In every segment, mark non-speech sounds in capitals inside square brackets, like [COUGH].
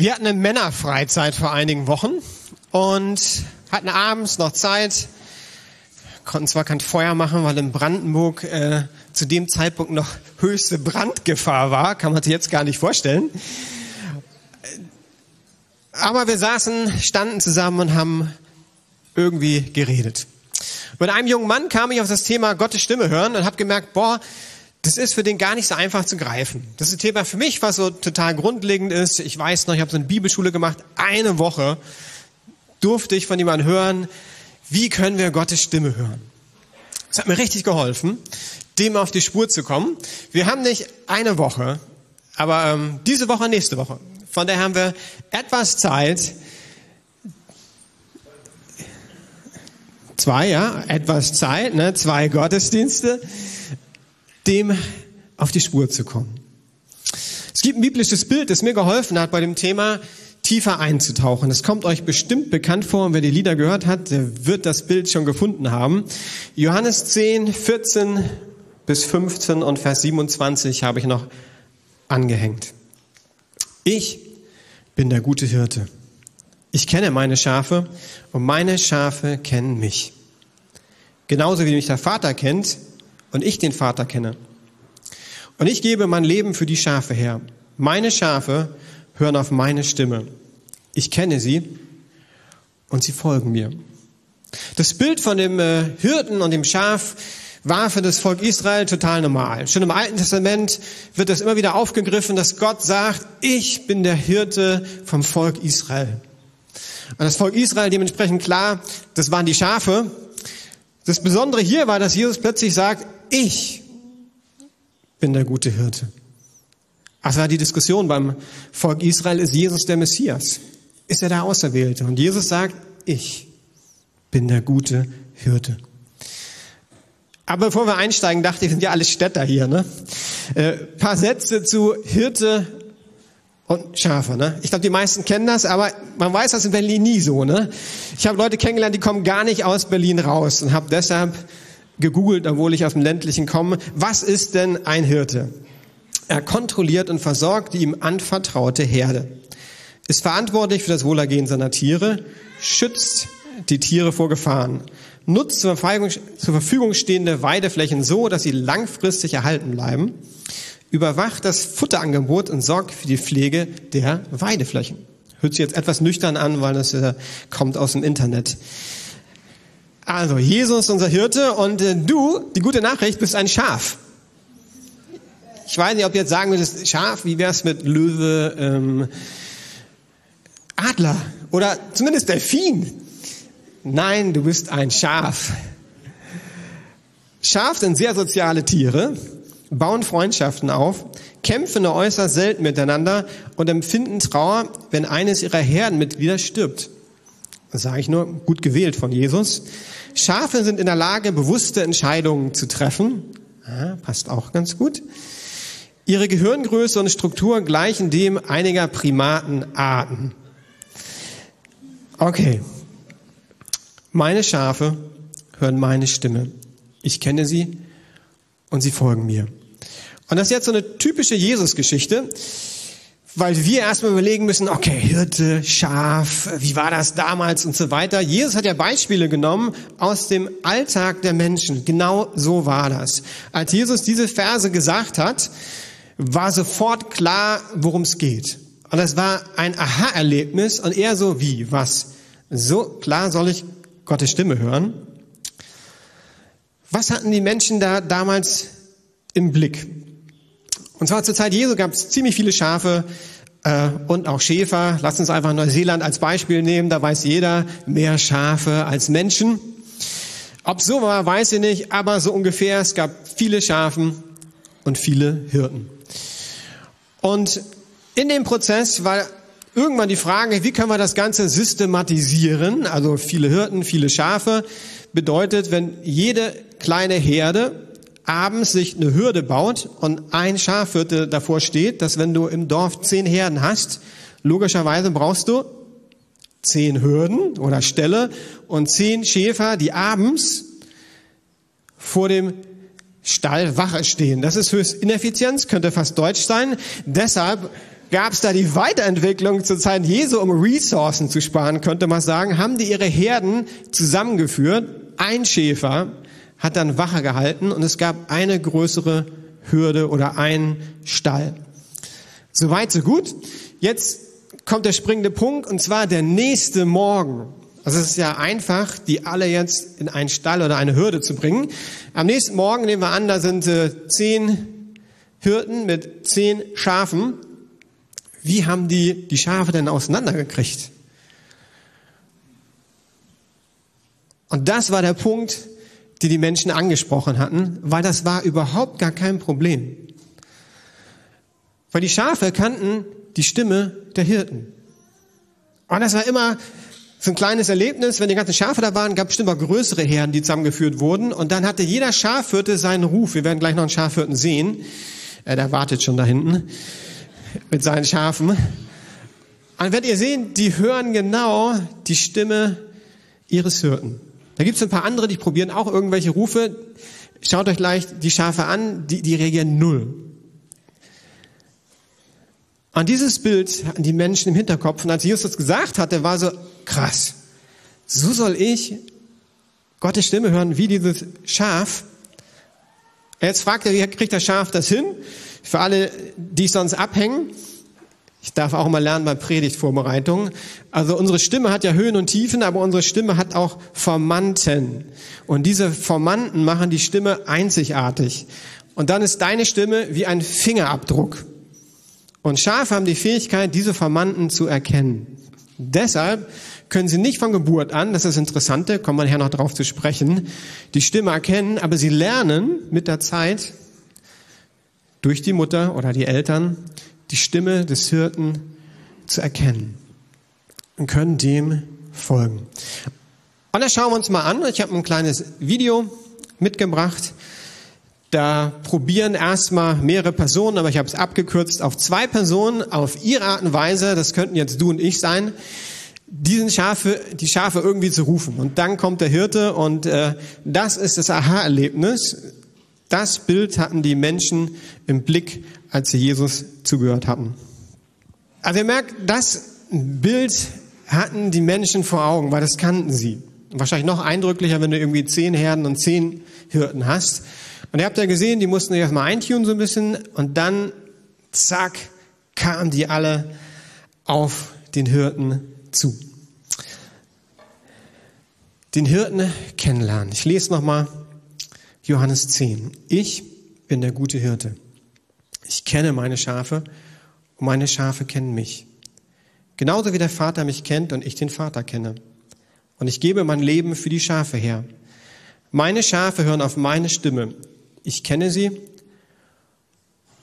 Wir hatten eine Männerfreizeit vor einigen Wochen und hatten abends noch Zeit, konnten zwar kein Feuer machen, weil in Brandenburg äh, zu dem Zeitpunkt noch höchste Brandgefahr war, kann man sich jetzt gar nicht vorstellen. Aber wir saßen, standen zusammen und haben irgendwie geredet. Mit einem jungen Mann kam ich auf das Thema Gottes Stimme hören und habe gemerkt, boah, das ist für den gar nicht so einfach zu greifen. Das ist ein Thema für mich, was so total grundlegend ist. Ich weiß noch, ich habe so eine Bibelschule gemacht. Eine Woche durfte ich von jemandem hören, wie können wir Gottes Stimme hören. Das hat mir richtig geholfen, dem auf die Spur zu kommen. Wir haben nicht eine Woche, aber ähm, diese Woche, nächste Woche. Von daher haben wir etwas Zeit, zwei, ja, etwas Zeit, ne, zwei Gottesdienste, dem auf die Spur zu kommen. Es gibt ein biblisches Bild, das mir geholfen hat bei dem Thema tiefer einzutauchen. Das kommt euch bestimmt bekannt vor und wer die Lieder gehört hat, der wird das Bild schon gefunden haben. Johannes 10, 14 bis 15 und Vers 27 habe ich noch angehängt. Ich bin der gute Hirte. Ich kenne meine Schafe und meine Schafe kennen mich. Genauso wie mich der Vater kennt, und ich den Vater kenne. Und ich gebe mein Leben für die Schafe her. Meine Schafe hören auf meine Stimme. Ich kenne sie und sie folgen mir. Das Bild von dem äh, Hirten und dem Schaf war für das Volk Israel total normal. Schon im Alten Testament wird das immer wieder aufgegriffen, dass Gott sagt, ich bin der Hirte vom Volk Israel. Und das Volk Israel dementsprechend klar, das waren die Schafe. Das Besondere hier war, dass Jesus plötzlich sagt, ich bin der gute Hirte. Das war die Diskussion beim Volk Israel, ist Jesus der Messias? Ist er der Auserwählte? Und Jesus sagt, ich bin der gute Hirte. Aber bevor wir einsteigen, dachte ich, sind ja alle Städter hier, ne? Äh, paar Sätze zu Hirte und Schafe, ne? Ich glaube, die meisten kennen das, aber man weiß das in Berlin nie so, ne? Ich habe Leute kennengelernt, die kommen gar nicht aus Berlin raus und habe deshalb gegoogelt, obwohl ich aus dem ländlichen komme. Was ist denn ein Hirte? Er kontrolliert und versorgt die ihm anvertraute Herde, ist verantwortlich für das Wohlergehen seiner Tiere, schützt die Tiere vor Gefahren, nutzt zur Verfügung stehende Weideflächen so, dass sie langfristig erhalten bleiben, überwacht das Futterangebot und sorgt für die Pflege der Weideflächen. Hört sich jetzt etwas nüchtern an, weil das äh, kommt aus dem Internet. Also, Jesus, unser Hirte, und äh, du, die gute Nachricht, bist ein Schaf. Ich weiß nicht, ob du jetzt sagen würdest, Schaf, wie wär's mit Löwe, ähm, Adler oder zumindest Delfin? Nein, du bist ein Schaf. Schaf sind sehr soziale Tiere, bauen Freundschaften auf, kämpfen nur äußerst selten miteinander und empfinden Trauer, wenn eines ihrer Herdenmitglieder stirbt. Das sage ich nur, gut gewählt von Jesus. Schafe sind in der Lage, bewusste Entscheidungen zu treffen. Ja, passt auch ganz gut. Ihre Gehirngröße und Struktur gleichen dem einiger Primatenarten. Okay. Meine Schafe hören meine Stimme. Ich kenne sie und sie folgen mir. Und das ist jetzt so eine typische Jesus-Geschichte weil wir erstmal überlegen müssen, okay, Hirte, Schaf, wie war das damals und so weiter. Jesus hat ja Beispiele genommen aus dem Alltag der Menschen. Genau so war das. Als Jesus diese Verse gesagt hat, war sofort klar, worum es geht. Und das war ein Aha-Erlebnis und eher so wie, was? So klar soll ich Gottes Stimme hören. Was hatten die Menschen da damals im Blick? Und zwar zur Zeit Jesu gab es ziemlich viele Schafe äh, und auch Schäfer. Lass uns einfach Neuseeland als Beispiel nehmen. Da weiß jeder, mehr Schafe als Menschen. Ob so war, weiß ich nicht, aber so ungefähr. Es gab viele Schafen und viele Hirten. Und in dem Prozess war irgendwann die Frage, wie können wir das Ganze systematisieren? Also viele Hirten, viele Schafe bedeutet, wenn jede kleine Herde abends sich eine Hürde baut und ein Schafhirte davor steht, dass wenn du im Dorf zehn Herden hast, logischerweise brauchst du zehn Hürden oder Ställe und zehn Schäfer, die abends vor dem Stall Wache stehen. Das ist höchst Ineffizienz, könnte fast deutsch sein. Deshalb gab es da die Weiterentwicklung zur Zeit Jesu, um Ressourcen zu sparen, könnte man sagen, haben die ihre Herden zusammengeführt. Ein Schäfer hat dann Wache gehalten und es gab eine größere Hürde oder einen Stall. Soweit, so gut. Jetzt kommt der springende Punkt und zwar der nächste Morgen. Also es ist ja einfach, die alle jetzt in einen Stall oder eine Hürde zu bringen. Am nächsten Morgen nehmen wir an, da sind äh, zehn Hirten mit zehn Schafen. Wie haben die die Schafe denn auseinandergekriegt? Und das war der Punkt, die die Menschen angesprochen hatten, weil das war überhaupt gar kein Problem. Weil die Schafe kannten die Stimme der Hirten. Und das war immer so ein kleines Erlebnis, wenn die ganzen Schafe da waren, gab es bestimmt auch größere Herden, die zusammengeführt wurden. Und dann hatte jeder Schafhirte seinen Ruf. Wir werden gleich noch einen Schafhirten sehen. Äh, der wartet schon da hinten mit seinen Schafen. Und werdet ihr sehen, die hören genau die Stimme ihres Hirten. Da gibt es ein paar andere, die probieren auch irgendwelche Rufe. Schaut euch gleich die Schafe an, die, die reagieren null. An dieses Bild hatten die Menschen im Hinterkopf. Und als Jesus das gesagt hatte, war so krass. So soll ich Gottes Stimme hören wie dieses Schaf. Jetzt fragt er, wie kriegt das Schaf das hin? Für alle, die sonst abhängen. Ich darf auch mal lernen bei Predigtvorbereitungen. Also unsere Stimme hat ja Höhen und Tiefen, aber unsere Stimme hat auch Formanten. Und diese Formanten machen die Stimme einzigartig. Und dann ist deine Stimme wie ein Fingerabdruck. Und Schafe haben die Fähigkeit, diese Formanten zu erkennen. Deshalb können sie nicht von Geburt an, das ist das Interessante, kommen wir nachher noch drauf zu sprechen, die Stimme erkennen, aber sie lernen mit der Zeit durch die Mutter oder die Eltern die Stimme des Hirten zu erkennen und können dem folgen. Und das schauen wir uns mal an. Ich habe ein kleines Video mitgebracht. Da probieren erstmal mehrere Personen, aber ich habe es abgekürzt auf zwei Personen auf ihre Art und Weise, das könnten jetzt du und ich sein, diesen Schafe, die Schafe irgendwie zu rufen. Und dann kommt der Hirte und äh, das ist das Aha-Erlebnis. Das Bild hatten die Menschen im Blick, als sie Jesus zugehört hatten. Also ihr merkt, das Bild hatten die Menschen vor Augen, weil das kannten sie. Wahrscheinlich noch eindrücklicher, wenn du irgendwie zehn Herden und zehn Hirten hast. Und ihr habt ja gesehen, die mussten sich erstmal eintunen so ein bisschen und dann, zack, kamen die alle auf den Hirten zu. Den Hirten kennenlernen. Ich lese nochmal Johannes 10. Ich bin der gute Hirte. Ich kenne meine Schafe und meine Schafe kennen mich. Genauso wie der Vater mich kennt und ich den Vater kenne. Und ich gebe mein Leben für die Schafe her. Meine Schafe hören auf meine Stimme ich kenne sie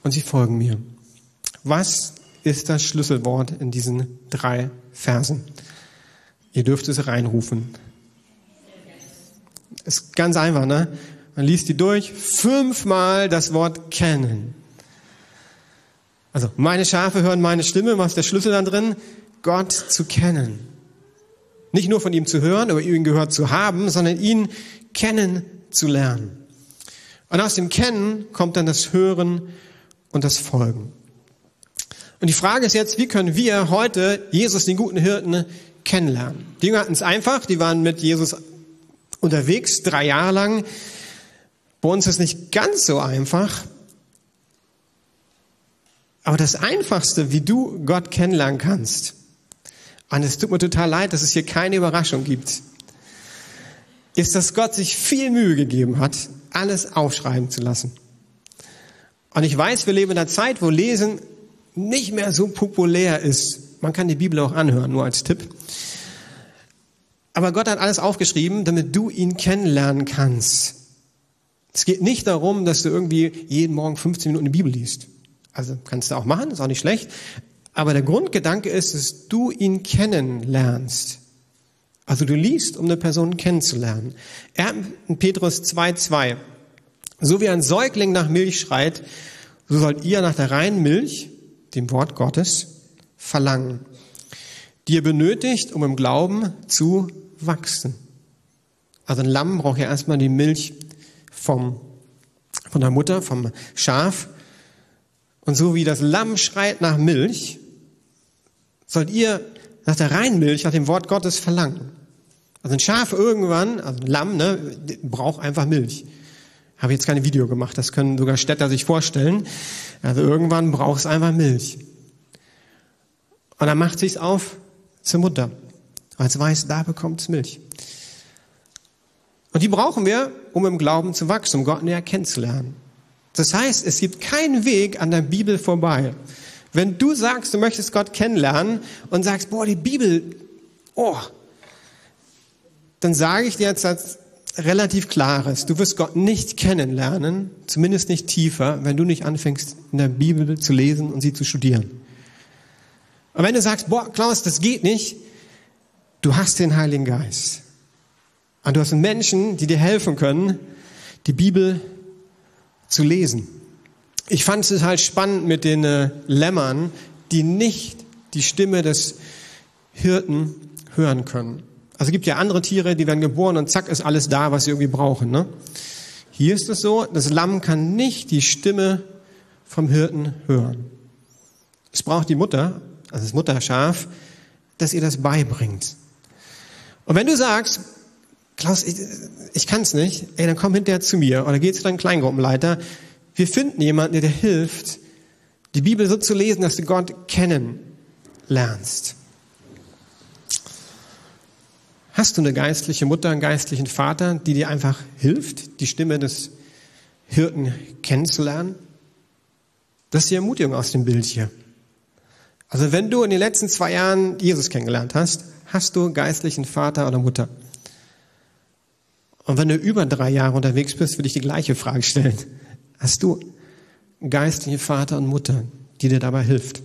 und sie folgen mir. Was ist das Schlüsselwort in diesen drei Versen? Ihr dürft es reinrufen. Ist ganz einfach, ne? Man liest die durch, fünfmal das Wort kennen. Also, meine Schafe hören meine Stimme, was ist der Schlüssel da drin? Gott zu kennen. Nicht nur von ihm zu hören, aber ihn gehört zu haben, sondern ihn kennen zu lernen. Und aus dem Kennen kommt dann das Hören und das Folgen. Und die Frage ist jetzt, wie können wir heute Jesus, den guten Hirten, kennenlernen? Die Jünger hatten es einfach, die waren mit Jesus unterwegs, drei Jahre lang. Bei uns ist es nicht ganz so einfach. Aber das Einfachste, wie du Gott kennenlernen kannst, und es tut mir total leid, dass es hier keine Überraschung gibt, ist, dass Gott sich viel Mühe gegeben hat, alles aufschreiben zu lassen. Und ich weiß, wir leben in einer Zeit, wo Lesen nicht mehr so populär ist. Man kann die Bibel auch anhören, nur als Tipp. Aber Gott hat alles aufgeschrieben, damit du ihn kennenlernen kannst. Es geht nicht darum, dass du irgendwie jeden Morgen 15 Minuten die Bibel liest. Also kannst du auch machen, ist auch nicht schlecht. Aber der Grundgedanke ist, dass du ihn kennenlernst. Also du liest, um eine Person kennenzulernen. Er Petrus 2,2. So wie ein Säugling nach Milch schreit, so sollt ihr nach der reinen Milch, dem Wort Gottes, verlangen, die ihr benötigt, um im Glauben zu wachsen. Also ein Lamm braucht ja erstmal die Milch vom, von der Mutter, vom Schaf. Und so wie das Lamm schreit nach Milch, sollt ihr nach der reinen Milch, nach dem Wort Gottes verlangen. Also ein Schaf irgendwann, also ein Lamm, ne, braucht einfach Milch. Habe jetzt keine Video gemacht, das können sogar Städter sich vorstellen. Also irgendwann braucht es einfach Milch. Und dann macht sich's auf zur Mutter, es weiß, da bekommt es Milch. Und die brauchen wir, um im Glauben zu wachsen, um Gott näher kennenzulernen. Das heißt, es gibt keinen Weg an der Bibel vorbei. Wenn du sagst, du möchtest Gott kennenlernen und sagst, boah, die Bibel, oh, dann sage ich dir jetzt als relativ klares, du wirst Gott nicht kennenlernen, zumindest nicht tiefer, wenn du nicht anfängst, in der Bibel zu lesen und sie zu studieren. Und wenn du sagst, boah, Klaus, das geht nicht, du hast den Heiligen Geist. Und du hast Menschen, die dir helfen können, die Bibel zu lesen. Ich fand es halt spannend mit den äh, Lämmern, die nicht die Stimme des Hirten hören können. Also es gibt ja andere Tiere, die werden geboren und zack ist alles da, was sie irgendwie brauchen. Ne? Hier ist es so, das Lamm kann nicht die Stimme vom Hirten hören. Es braucht die Mutter, also das Mutterschaf, dass ihr das beibringt. Und wenn du sagst, Klaus, ich, ich kann es nicht, ey, dann komm hinterher zu mir oder geh zu deinem Kleingruppenleiter. Wir finden jemanden, der dir hilft, die Bibel so zu lesen, dass du Gott kennen lernst. Hast du eine geistliche Mutter, einen geistlichen Vater, die dir einfach hilft, die Stimme des Hirten kennenzulernen? Das ist die Ermutigung aus dem Bild hier. Also wenn du in den letzten zwei Jahren Jesus kennengelernt hast, hast du geistlichen Vater oder Mutter. Und wenn du über drei Jahre unterwegs bist, will ich die gleiche Frage stellen. Hast du geistliche Vater und Mutter, die dir dabei hilft?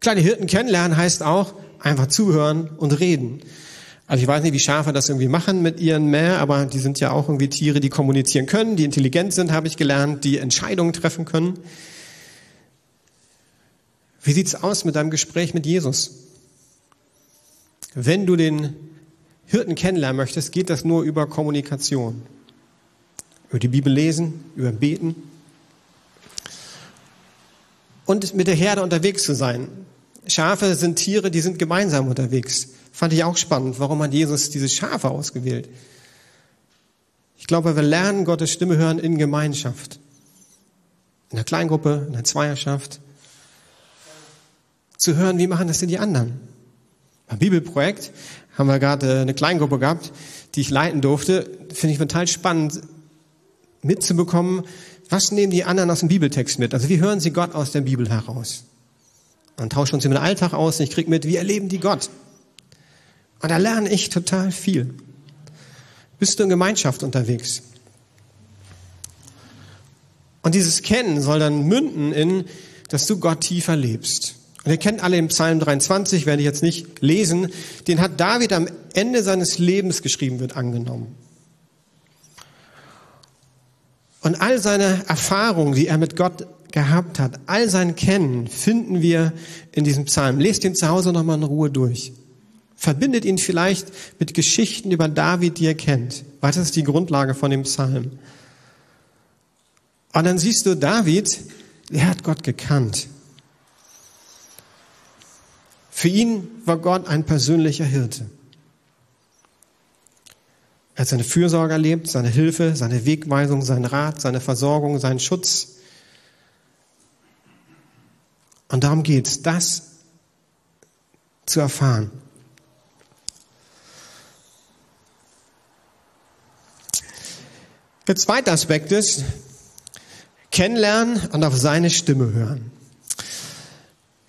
Kleine Hirten kennenlernen heißt auch, einfach zuhören und reden. Also ich weiß nicht, wie Schafe das irgendwie machen mit ihren Mäh, aber die sind ja auch irgendwie Tiere, die kommunizieren können, die intelligent sind, habe ich gelernt, die Entscheidungen treffen können. Wie sieht's aus mit deinem Gespräch mit Jesus? Wenn du den Hirten kennenlernen möchtest, geht das nur über Kommunikation. Über die Bibel lesen, über Beten und mit der Herde unterwegs zu sein. Schafe sind Tiere, die sind gemeinsam unterwegs. Fand ich auch spannend. Warum hat Jesus diese Schafe ausgewählt? Ich glaube, wir lernen Gottes Stimme hören in Gemeinschaft. In der Kleingruppe, in der Zweierschaft. Zu hören, wie machen das denn die anderen? Beim Bibelprojekt haben wir gerade eine Kleingruppe gehabt, die ich leiten durfte. Finde ich total spannend mitzubekommen, was nehmen die anderen aus dem Bibeltext mit? Also wie hören sie Gott aus der Bibel heraus? und tauschen uns über den Alltag aus und ich krieg mit, wie erleben die Gott. Und da lerne ich total viel. Bist du in Gemeinschaft unterwegs? Und dieses Kennen soll dann münden in, dass du Gott tiefer lebst. Ihr kennt alle im Psalm 23, werde ich jetzt nicht lesen, den hat David am Ende seines Lebens geschrieben, wird angenommen. Und all seine Erfahrungen, die er mit Gott gehabt hat, all sein Kennen finden wir in diesem Psalm. Lest ihn zu Hause nochmal in Ruhe durch. Verbindet ihn vielleicht mit Geschichten über David, die ihr kennt, weil das ist die Grundlage von dem Psalm. Und dann siehst du David, er hat Gott gekannt. Für ihn war Gott ein persönlicher Hirte. Er hat seine Fürsorge erlebt, seine Hilfe, seine Wegweisung, seinen Rat, seine Versorgung, seinen Schutz. Und darum geht es, das zu erfahren. Der zweite Aspekt ist, kennenlernen und auf seine Stimme hören.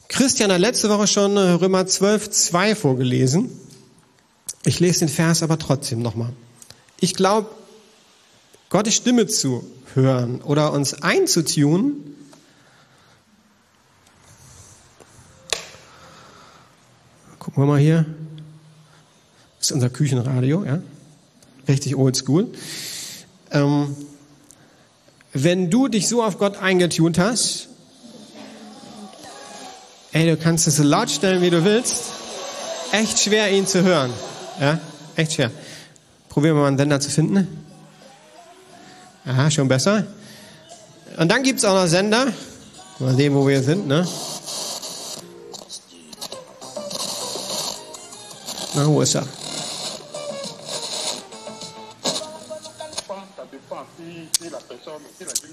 Christian hat letzte Woche schon Römer 12, 2 vorgelesen. Ich lese den Vers aber trotzdem nochmal. Ich glaube, Gottes Stimme zu hören oder uns einzutun, Gucken wir mal hier. Das ist unser Küchenradio, ja. Richtig oldschool. Ähm, wenn du dich so auf Gott eingetunt hast, ey, du kannst es so laut stellen, wie du willst. Echt schwer, ihn zu hören. Ja, echt schwer. Probieren wir mal einen Sender zu finden. Aha, schon besser. Und dann gibt's auch noch Sender. Mal sehen, wo wir sind, ne? Na, wo ist er?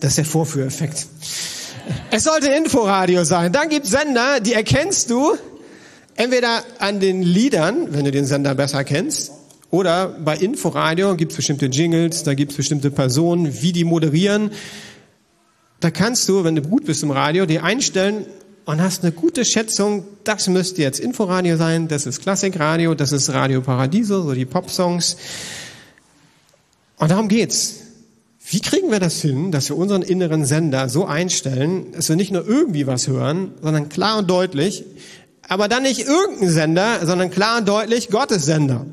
Das ist der Vorführeffekt. Es sollte Inforadio sein. Dann gibt's Sender, die erkennst du entweder an den Liedern, wenn du den Sender besser kennst, oder bei Inforadio gibt's bestimmte Jingles, da gibt's bestimmte Personen, wie die moderieren. Da kannst du, wenn du gut bist im Radio, die einstellen und hast eine gute Schätzung, das müsste jetzt Inforadio sein, das ist Klassikradio, das ist Radio Paradiso, so die Popsongs. Und darum geht's. Wie kriegen wir das hin, dass wir unseren inneren Sender so einstellen, dass wir nicht nur irgendwie was hören, sondern klar und deutlich, aber dann nicht irgendein Sender, sondern klar und deutlich Gottes Sender.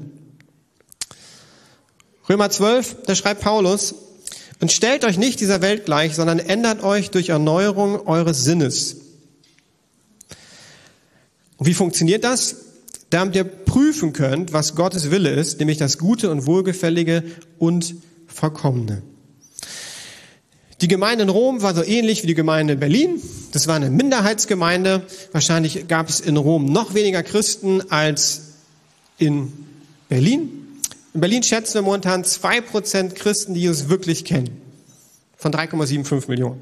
Römer 12, da schreibt Paulus, und stellt euch nicht dieser Welt gleich, sondern ändert euch durch Erneuerung eures Sinnes. Und wie funktioniert das? Damit ihr prüfen könnt, was Gottes Wille ist, nämlich das Gute und Wohlgefällige und Vollkommene. Die Gemeinde in Rom war so ähnlich wie die Gemeinde in Berlin. Das war eine Minderheitsgemeinde. Wahrscheinlich gab es in Rom noch weniger Christen als in Berlin. In Berlin schätzen wir momentan zwei Prozent Christen, die Jesus wirklich kennen. Von 3,75 Millionen.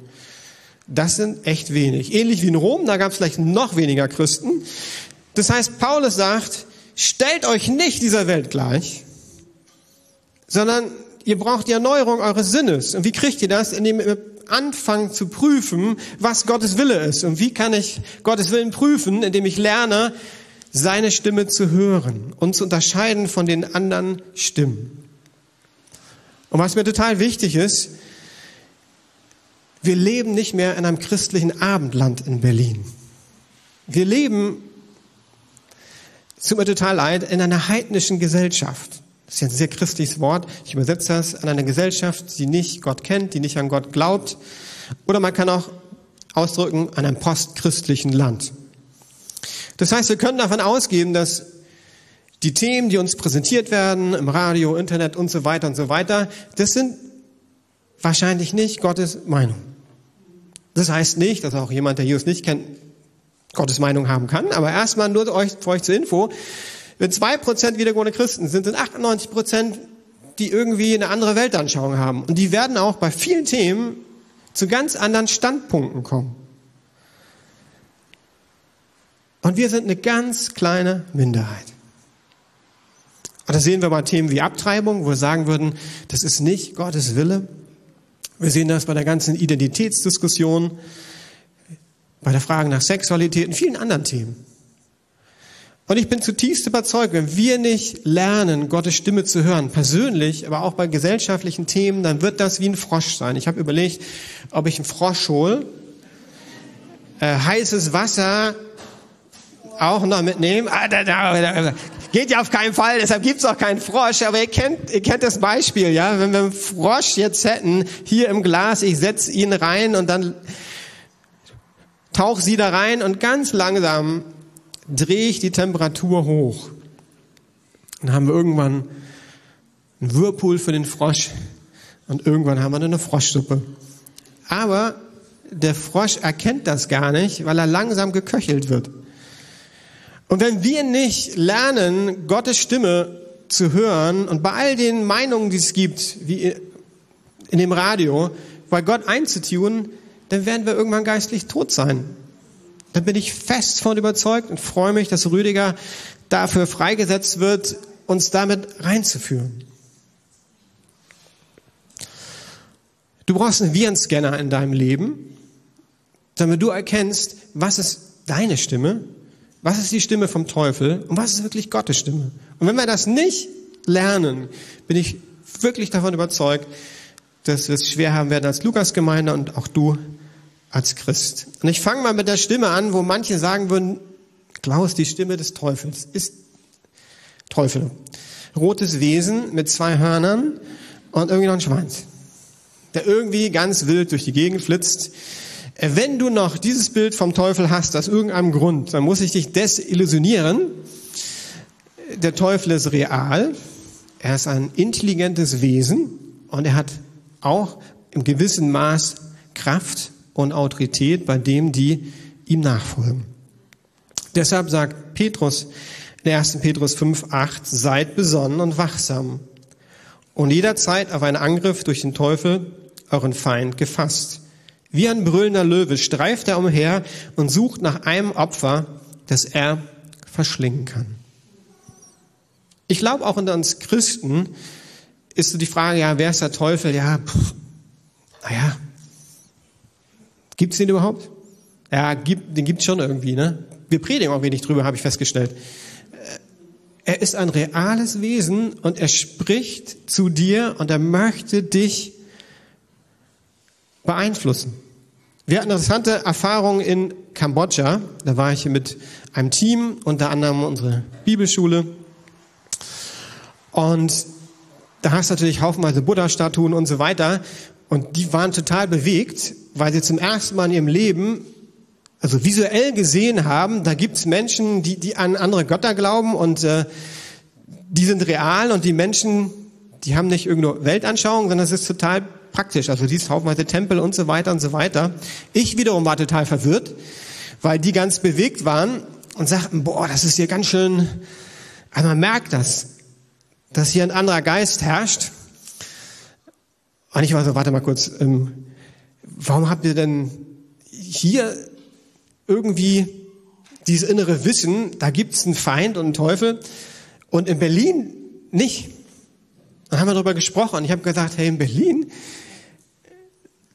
Das sind echt wenig. Ähnlich wie in Rom, da gab es vielleicht noch weniger Christen. Das heißt, Paulus sagt, stellt euch nicht dieser Welt gleich, sondern ihr braucht die Erneuerung eures Sinnes. Und wie kriegt ihr das? Indem ihr anfangt zu prüfen, was Gottes Wille ist. Und wie kann ich Gottes Willen prüfen? Indem ich lerne, seine Stimme zu hören und zu unterscheiden von den anderen Stimmen. Und was mir total wichtig ist, wir leben nicht mehr in einem christlichen Abendland in Berlin. Wir leben, es tut mir total leid, in einer heidnischen Gesellschaft. Das ist ja ein sehr christliches Wort. Ich übersetze das an eine Gesellschaft, die nicht Gott kennt, die nicht an Gott glaubt. Oder man kann auch ausdrücken, an einem postchristlichen Land. Das heißt, wir können davon ausgehen, dass die Themen, die uns präsentiert werden, im Radio, Internet und so weiter und so weiter, das sind wahrscheinlich nicht Gottes Meinung. Das heißt nicht, dass auch jemand, der Jesus nicht kennt, Gottes Meinung haben kann, aber erstmal nur für euch zur Info, wenn zwei Prozent wiedergeborene Christen sind, sind 98 Prozent, die irgendwie eine andere Weltanschauung haben. Und die werden auch bei vielen Themen zu ganz anderen Standpunkten kommen. Und wir sind eine ganz kleine Minderheit. Und das sehen wir bei Themen wie Abtreibung, wo wir sagen würden, das ist nicht Gottes Wille. Wir sehen das bei der ganzen Identitätsdiskussion, bei der Frage nach Sexualität und vielen anderen Themen. Und ich bin zutiefst überzeugt, wenn wir nicht lernen, Gottes Stimme zu hören, persönlich, aber auch bei gesellschaftlichen Themen, dann wird das wie ein Frosch sein. Ich habe überlegt, ob ich einen Frosch hole, äh, heißes Wasser auch noch mitnehmen. Ah, geht ja auf keinen Fall, deshalb gibt's auch keinen Frosch. Aber ihr kennt, ihr kennt das Beispiel, ja? Wenn wir einen Frosch jetzt hätten, hier im Glas, ich setze ihn rein und dann tauche sie da rein und ganz langsam drehe ich die Temperatur hoch. Dann haben wir irgendwann einen Whirlpool für den Frosch und irgendwann haben wir eine Froschsuppe. Aber der Frosch erkennt das gar nicht, weil er langsam geköchelt wird. Und wenn wir nicht lernen, Gottes Stimme zu hören und bei all den Meinungen, die es gibt, wie in dem Radio, bei Gott einzutun, dann werden wir irgendwann geistlich tot sein. Dann bin ich fest von überzeugt und freue mich, dass Rüdiger dafür freigesetzt wird, uns damit reinzuführen. Du brauchst einen Virenscanner in deinem Leben, damit du erkennst, was ist deine Stimme, was ist die Stimme vom Teufel und was ist wirklich Gottes Stimme. Und wenn wir das nicht lernen, bin ich wirklich davon überzeugt, dass wir es schwer haben werden als Lukas-Gemeinde und auch du als Christ. Und ich fange mal mit der Stimme an, wo manche sagen würden, Klaus, die Stimme des Teufels ist Teufel. Rotes Wesen mit zwei Hörnern und irgendwie noch ein Schwanz, der irgendwie ganz wild durch die Gegend flitzt. Wenn du noch dieses Bild vom Teufel hast, aus irgendeinem Grund, dann muss ich dich desillusionieren. Der Teufel ist real. Er ist ein intelligentes Wesen und er hat auch im gewissen Maß Kraft und Autorität bei dem, die ihm nachfolgen. Deshalb sagt Petrus in 1. Petrus 5, 8, seid besonnen und wachsam und jederzeit auf einen Angriff durch den Teufel, euren Feind, gefasst. Wie ein brüllender Löwe streift er umher und sucht nach einem Opfer, das er verschlingen kann. Ich glaube, auch unter uns Christen ist so die Frage, ja, wer ist der Teufel? Ja, naja, gibt's den überhaupt? Ja, gibt, den gibt's schon irgendwie, ne? Wir predigen auch wenig drüber, habe ich festgestellt. Er ist ein reales Wesen und er spricht zu dir und er möchte dich beeinflussen. Wir hatten interessante Erfahrungen in Kambodscha. Da war ich mit einem Team, unter anderem unsere Bibelschule. Und da hast du natürlich haufenweise Buddha-Statuen und so weiter. Und die waren total bewegt, weil sie zum ersten Mal in ihrem Leben, also visuell gesehen haben, da gibt's Menschen, die, die an andere Götter glauben und äh, die sind real und die Menschen, die haben nicht irgendeine Weltanschauung, sondern es ist total praktisch. Also dies haufenweise Tempel und so weiter und so weiter. Ich wiederum war total verwirrt, weil die ganz bewegt waren und sagten, boah, das ist hier ganz schön, also man merkt das, dass hier ein anderer Geist herrscht. Und ich war so, warte mal kurz, ähm, warum habt ihr denn hier irgendwie dieses innere Wissen, da gibt's einen Feind und einen Teufel und in Berlin nicht? Dann haben wir darüber gesprochen. Ich habe gesagt, hey, in Berlin,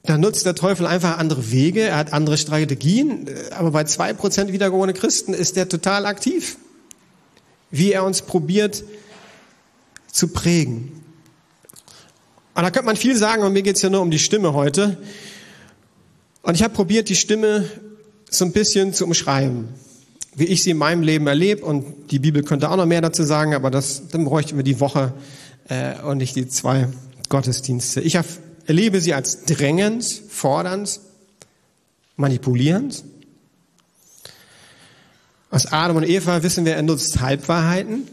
da nutzt der Teufel einfach andere Wege, er hat andere Strategien, aber bei zwei Prozent wiedergeborene Christen ist er total aktiv. Wie er uns probiert zu prägen. Und da könnte man viel sagen, und mir geht's ja nur um die Stimme heute. Und ich habe probiert, die Stimme so ein bisschen zu umschreiben, wie ich sie in meinem Leben erlebe. Und die Bibel könnte auch noch mehr dazu sagen, aber das, dann bräuchten wir die Woche äh, und nicht die zwei Gottesdienste. Ich erlebe sie als drängend, fordernd, manipulierend. Aus Adam und Eva wissen wir, er nutzt Halbwahrheiten.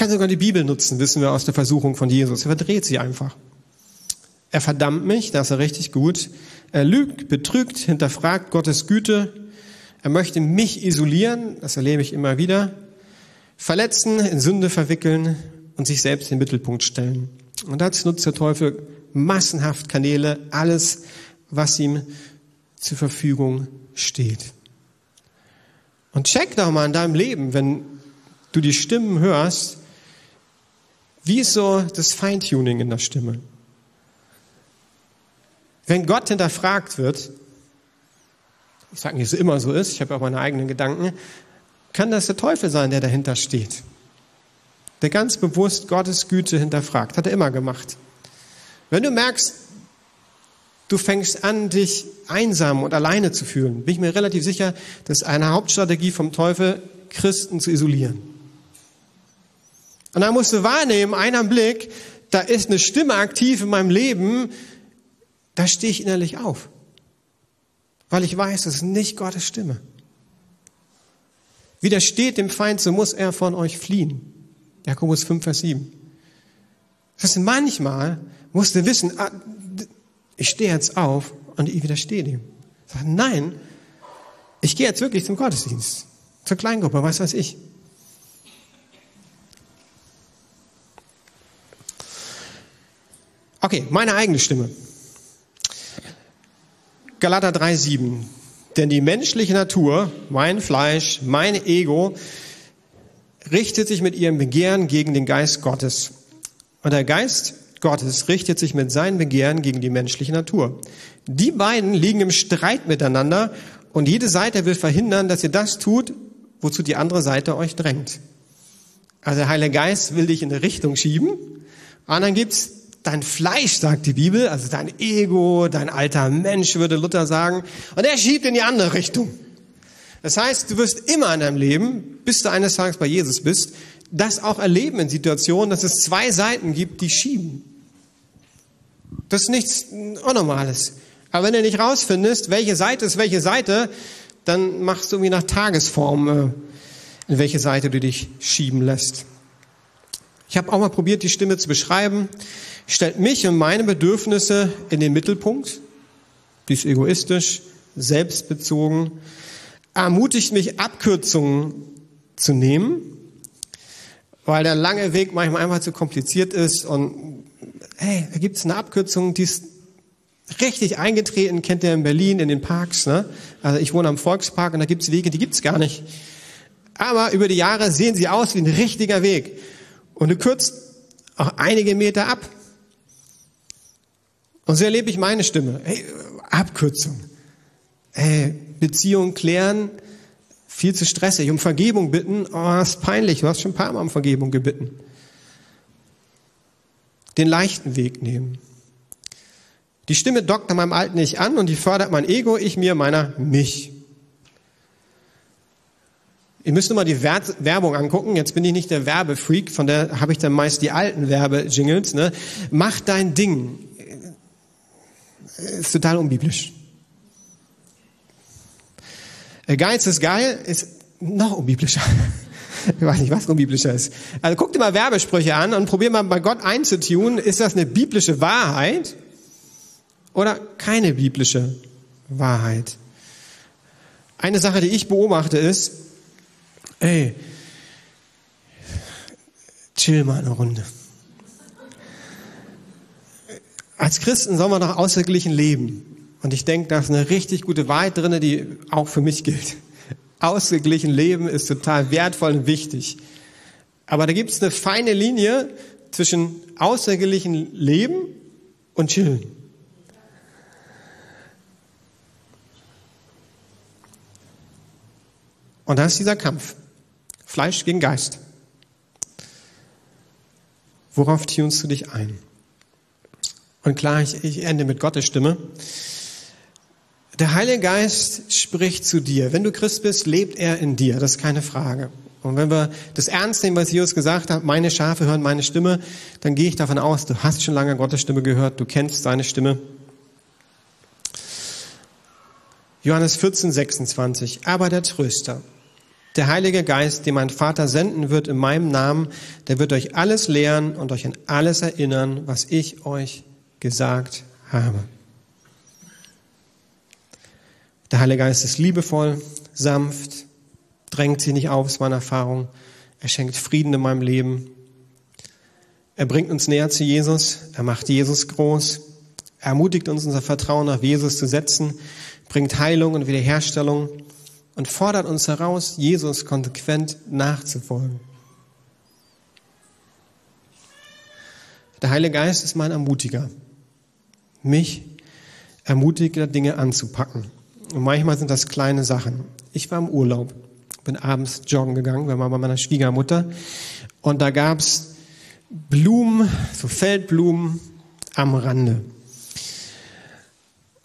Kann sogar die Bibel nutzen, wissen wir aus der Versuchung von Jesus. Er verdreht sie einfach. Er verdammt mich, das ist er richtig gut. Er lügt, betrügt, hinterfragt Gottes Güte. Er möchte mich isolieren, das erlebe ich immer wieder. Verletzen, in Sünde verwickeln und sich selbst in den Mittelpunkt stellen. Und dazu nutzt der Teufel massenhaft Kanäle, alles, was ihm zur Verfügung steht. Und check doch mal in deinem Leben, wenn du die Stimmen hörst, wie ist so das Feintuning in der Stimme? Wenn Gott hinterfragt wird, ich sage nicht, dass es immer so ist, ich habe auch meine eigenen Gedanken, kann das der Teufel sein, der dahinter steht der ganz bewusst Gottes Güte hinterfragt. Hat er immer gemacht. Wenn du merkst, du fängst an, dich einsam und alleine zu fühlen, bin ich mir relativ sicher, das ist eine Hauptstrategie vom Teufel, Christen zu isolieren. Und dann musst du wahrnehmen, einen Blick, da ist eine Stimme aktiv in meinem Leben, da stehe ich innerlich auf. Weil ich weiß, das ist nicht Gottes Stimme. Widersteht dem Feind, so muss er von euch fliehen. Jakobus 5, Vers 7. Das heißt, manchmal musst du wissen, ah, ich stehe jetzt auf und ich widerstehe dem. Sag, nein, ich gehe jetzt wirklich zum Gottesdienst, zur Kleingruppe, was weiß ich. Okay, meine eigene Stimme. Galater 3,7. Denn die menschliche Natur, mein Fleisch, mein Ego, richtet sich mit ihrem Begehren gegen den Geist Gottes. Und der Geist Gottes richtet sich mit seinen Begehren gegen die menschliche Natur. Die beiden liegen im Streit miteinander und jede Seite will verhindern, dass ihr das tut, wozu die andere Seite euch drängt. Also der Heilige Geist will dich in eine Richtung schieben. Dann gibt's dein Fleisch, sagt die Bibel, also dein Ego, dein alter Mensch, würde Luther sagen. Und er schiebt in die andere Richtung. Das heißt, du wirst immer in deinem Leben, bis du eines Tages bei Jesus bist, das auch erleben in Situationen, dass es zwei Seiten gibt, die schieben. Das ist nichts Unnormales. Aber wenn du nicht rausfindest, welche Seite ist welche Seite, dann machst du irgendwie nach Tagesform, äh, in welche Seite du dich schieben lässt. Ich habe auch mal probiert, die Stimme zu beschreiben. Stellt mich und meine Bedürfnisse in den Mittelpunkt. Die ist egoistisch, selbstbezogen. Ermutigt mich, Abkürzungen zu nehmen, weil der lange Weg manchmal einfach zu kompliziert ist. Und hey, da gibt es eine Abkürzung, die ist richtig eingetreten, kennt ihr in Berlin, in den Parks. Ne? Also ich wohne am Volkspark und da gibt es Wege, die gibt es gar nicht. Aber über die Jahre sehen sie aus wie ein richtiger Weg. Und du kürzt auch einige Meter ab. Und so erlebe ich meine Stimme. Hey, Abkürzung. Hey, Beziehung klären, viel zu stressig. Um Vergebung bitten, oh, ist peinlich. Du hast schon ein paar Mal um Vergebung gebeten. Den leichten Weg nehmen. Die Stimme dockt an meinem alten Ich an und die fördert mein Ego, ich mir, meiner, mich. Ihr müsst nur mal die Werbung angucken. Jetzt bin ich nicht der Werbefreak, von der habe ich dann meist die alten Werbejingles. Ne? Mach dein Ding. Ist total unbiblisch. Geiz ist geil, ist noch unbiblischer. [LAUGHS] Ich weiß nicht, was unbiblischer ist. Also guck dir mal Werbesprüche an und probier mal bei Gott einzutun. Ist das eine biblische Wahrheit oder keine biblische Wahrheit? Eine Sache, die ich beobachte, ist, ey, chill mal eine Runde. Als Christen sollen wir doch ausgeglichen leben. Und ich denke, da ist eine richtig gute Wahrheit drin, die auch für mich gilt. Ausgeglichen leben ist total wertvoll und wichtig. Aber da gibt es eine feine Linie zwischen ausgeglichen leben und chillen. Und da ist dieser Kampf. Fleisch gegen Geist. Worauf tunst du dich ein? Und klar, ich, ich ende mit Gottes Stimme. Der Heilige Geist spricht zu dir. Wenn du Christ bist, lebt er in dir. Das ist keine Frage. Und wenn wir das ernst nehmen, was Jesus gesagt hat, meine Schafe hören meine Stimme, dann gehe ich davon aus, du hast schon lange Gottes Stimme gehört, du kennst seine Stimme. Johannes 14, 26. Aber der Tröster, der Heilige Geist, den mein Vater senden wird in meinem Namen, der wird euch alles lehren und euch an alles erinnern, was ich euch gesagt habe. Der Heilige Geist ist liebevoll, sanft, drängt sich nicht auf, ist meine Erfahrung. Er schenkt Frieden in meinem Leben. Er bringt uns näher zu Jesus. Er macht Jesus groß. Er ermutigt uns, unser Vertrauen auf Jesus zu setzen, bringt Heilung und Wiederherstellung und fordert uns heraus, Jesus konsequent nachzufolgen. Der Heilige Geist ist mein Ermutiger. Mich ermutigt, Dinge anzupacken. Und manchmal sind das kleine Sachen. Ich war im Urlaub, bin abends joggen gegangen, wir waren bei meiner Schwiegermutter. Und da gab's Blumen, so Feldblumen am Rande.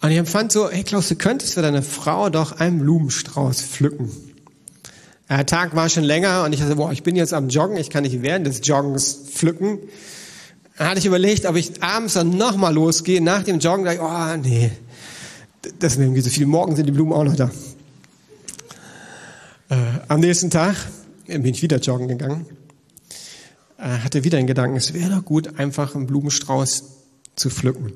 Und ich empfand so, hey Klaus, du könntest für deine Frau doch einen Blumenstrauß pflücken. Der Tag war schon länger und ich dachte, boah, ich bin jetzt am Joggen, ich kann nicht während des Joggens pflücken. Dann hatte ich überlegt, ob ich abends dann nochmal losgehe. Nach dem Joggen dachte ich, oh nee, das sind irgendwie so viel. Morgen sind die Blumen auch noch da. Äh, am nächsten Tag bin ich wieder joggen gegangen. Äh, hatte wieder den Gedanken, es wäre doch gut, einfach einen Blumenstrauß zu pflücken.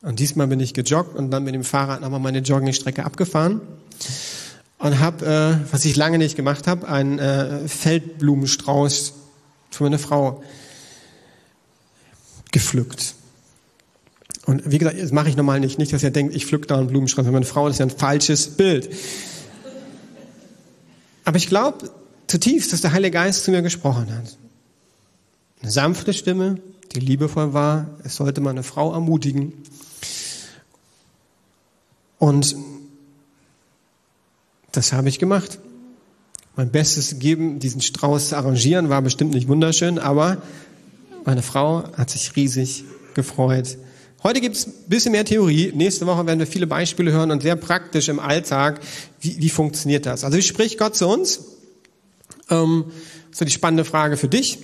Und diesmal bin ich gejoggt und dann mit dem Fahrrad nochmal meine Joggingstrecke abgefahren und habe, äh, was ich lange nicht gemacht habe, einen äh, Feldblumenstrauß für meine Frau gepflückt. Und wie gesagt, das mache ich normal nicht. Nicht, dass ihr denkt, ich pflück da einen Blumenstrauß für meine Frau, das ist ja ein falsches Bild. Aber ich glaube zutiefst, dass der Heilige Geist zu mir gesprochen hat. Eine sanfte Stimme, die liebevoll war. Es sollte man eine Frau ermutigen. Und das habe ich gemacht. Mein Bestes gegeben, diesen Strauß zu arrangieren, war bestimmt nicht wunderschön, aber meine Frau hat sich riesig gefreut. Heute gibt es ein bisschen mehr Theorie. Nächste Woche werden wir viele Beispiele hören und sehr praktisch im Alltag, wie, wie funktioniert das. Also wie spricht Gott zu uns? Ähm, so die spannende Frage für dich.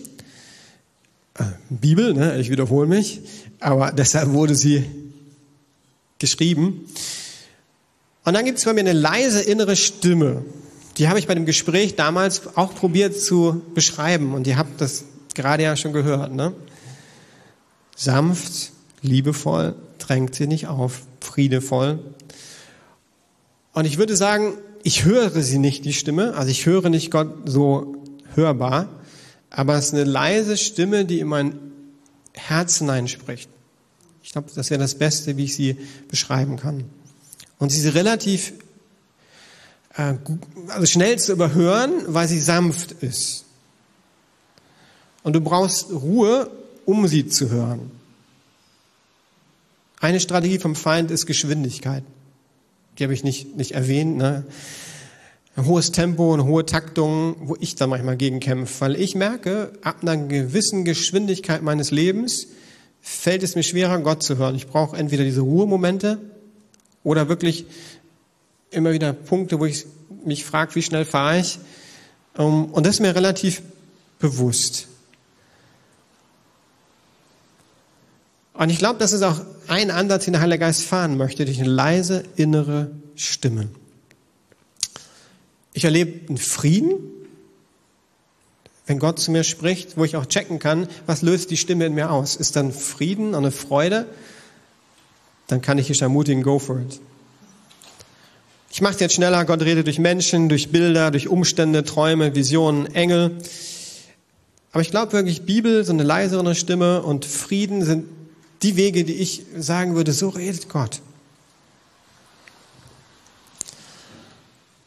Äh, Bibel, ne? ich wiederhole mich, aber [LAUGHS] deshalb wurde sie geschrieben. Und dann gibt es bei mir eine leise innere Stimme. Die habe ich bei dem Gespräch damals auch probiert zu beschreiben. Und ihr habt das gerade ja schon gehört, ne? Sanft, liebevoll, drängt sie nicht auf, friedevoll. Und ich würde sagen, ich höre sie nicht, die Stimme, also ich höre nicht Gott so hörbar, aber es ist eine leise Stimme, die in mein Herz hineinspricht. Ich glaube, das wäre das Beste, wie ich sie beschreiben kann. Und sie ist relativ äh, also schnell zu überhören, weil sie sanft ist. Und du brauchst Ruhe, um sie zu hören. Eine Strategie vom Feind ist Geschwindigkeit. Die habe ich nicht, nicht erwähnt. Ne? Ein hohes Tempo, eine hohe Taktung, wo ich da manchmal gegen kämpfe. Weil ich merke, ab einer gewissen Geschwindigkeit meines Lebens fällt es mir schwerer, Gott zu hören. Ich brauche entweder diese Ruhemomente oder wirklich immer wieder Punkte, wo ich mich frage, wie schnell fahre ich. Ähm, und das ist mir relativ bewusst. Und ich glaube, das ist auch ein Ansatz, den der Heilige Geist fahren möchte, durch eine leise innere Stimme. Ich erlebe einen Frieden, wenn Gott zu mir spricht, wo ich auch checken kann, was löst die Stimme in mir aus. Ist dann Frieden und eine Freude? Dann kann ich dich ermutigen, go for it. Ich mache jetzt schneller. Gott redet durch Menschen, durch Bilder, durch Umstände, Träume, Visionen, Engel. Aber ich glaube wirklich, Bibel, so eine leisere Stimme und Frieden sind die Wege, die ich sagen würde, so redet Gott.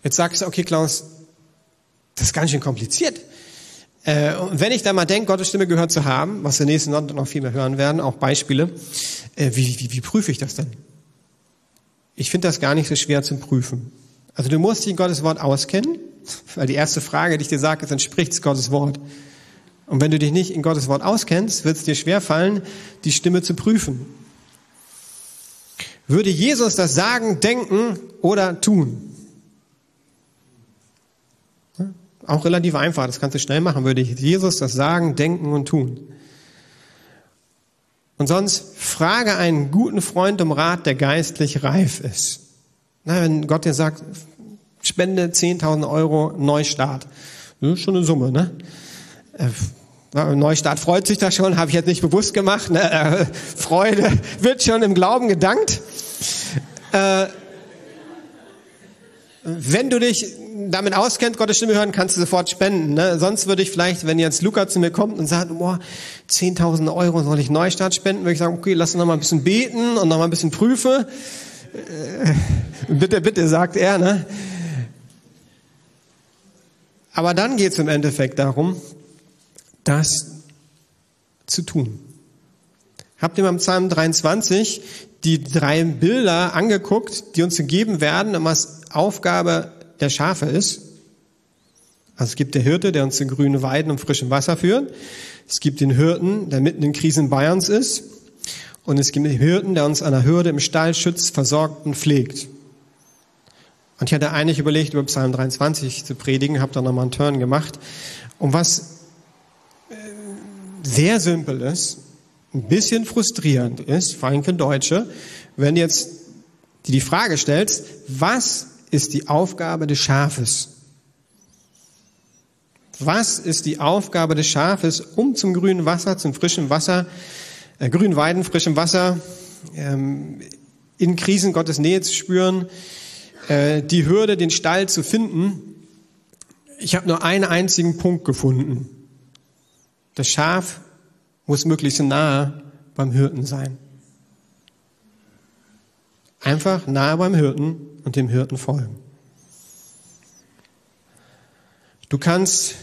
Jetzt sagst du, okay, Klaus, das ist ganz schön kompliziert. Äh, und wenn ich da mal denke, Gottes Stimme gehört zu haben, was wir nächsten Sonntag noch viel mehr hören werden, auch Beispiele, äh, wie, wie, wie prüfe ich das denn? Ich finde das gar nicht so schwer zum Prüfen. Also du musst dich in Gottes Wort auskennen, [LAUGHS] weil die erste Frage, die ich dir sage, ist, entspricht es Gottes Wort? Und wenn du dich nicht in Gottes Wort auskennst, wird es dir schwer fallen, die Stimme zu prüfen. Würde Jesus das sagen, denken oder tun? Auch relativ einfach, das kannst du schnell machen. Würde Jesus das sagen, denken und tun? Und sonst frage einen guten Freund um Rat, der geistlich reif ist. Na, wenn Gott dir sagt, spende 10.000 Euro Neustart, das ist schon eine Summe, ne? Neustart freut sich da schon, habe ich jetzt nicht bewusst gemacht. Ne? Äh, Freude wird schon im Glauben gedankt. Äh, wenn du dich damit auskennst, Gottes Stimme hören, kannst du sofort spenden. Ne? Sonst würde ich vielleicht, wenn jetzt Luca zu mir kommt und sagt, boah, 10.000 Euro soll ich Neustart spenden, würde ich sagen, okay, lass uns noch mal ein bisschen beten und noch mal ein bisschen prüfen. Äh, bitte, bitte, sagt er. Ne? Aber dann geht es im Endeffekt darum, das zu tun. Habt ihr mal im Psalm 23 die drei Bilder angeguckt, die uns gegeben werden und was Aufgabe der Schafe ist? Also es gibt der Hirte, der uns in grüne Weiden und frischem Wasser führt. Es gibt den Hirten, der mitten in Krisen Bayerns ist. Und es gibt den Hirten, der uns an der Hürde im Stall schützt, versorgt und pflegt. Und ich hatte eigentlich überlegt, über Psalm 23 zu predigen, habe da nochmal einen Turn gemacht. Und was sehr simpel ist, ein bisschen frustrierend ist, vor allem für Deutsche, wenn jetzt dir die Frage stellst, was ist die Aufgabe des Schafes? Was ist die Aufgabe des Schafes, um zum grünen Wasser, zum frischen Wasser, äh, grünen Weiden, frischem Wasser, ähm, in Krisen Gottes Nähe zu spüren, äh, die Hürde, den Stall zu finden? Ich habe nur einen einzigen Punkt gefunden. Das Schaf muss möglichst nahe beim Hirten sein. Einfach nahe beim Hirten und dem Hirten folgen. Du kannst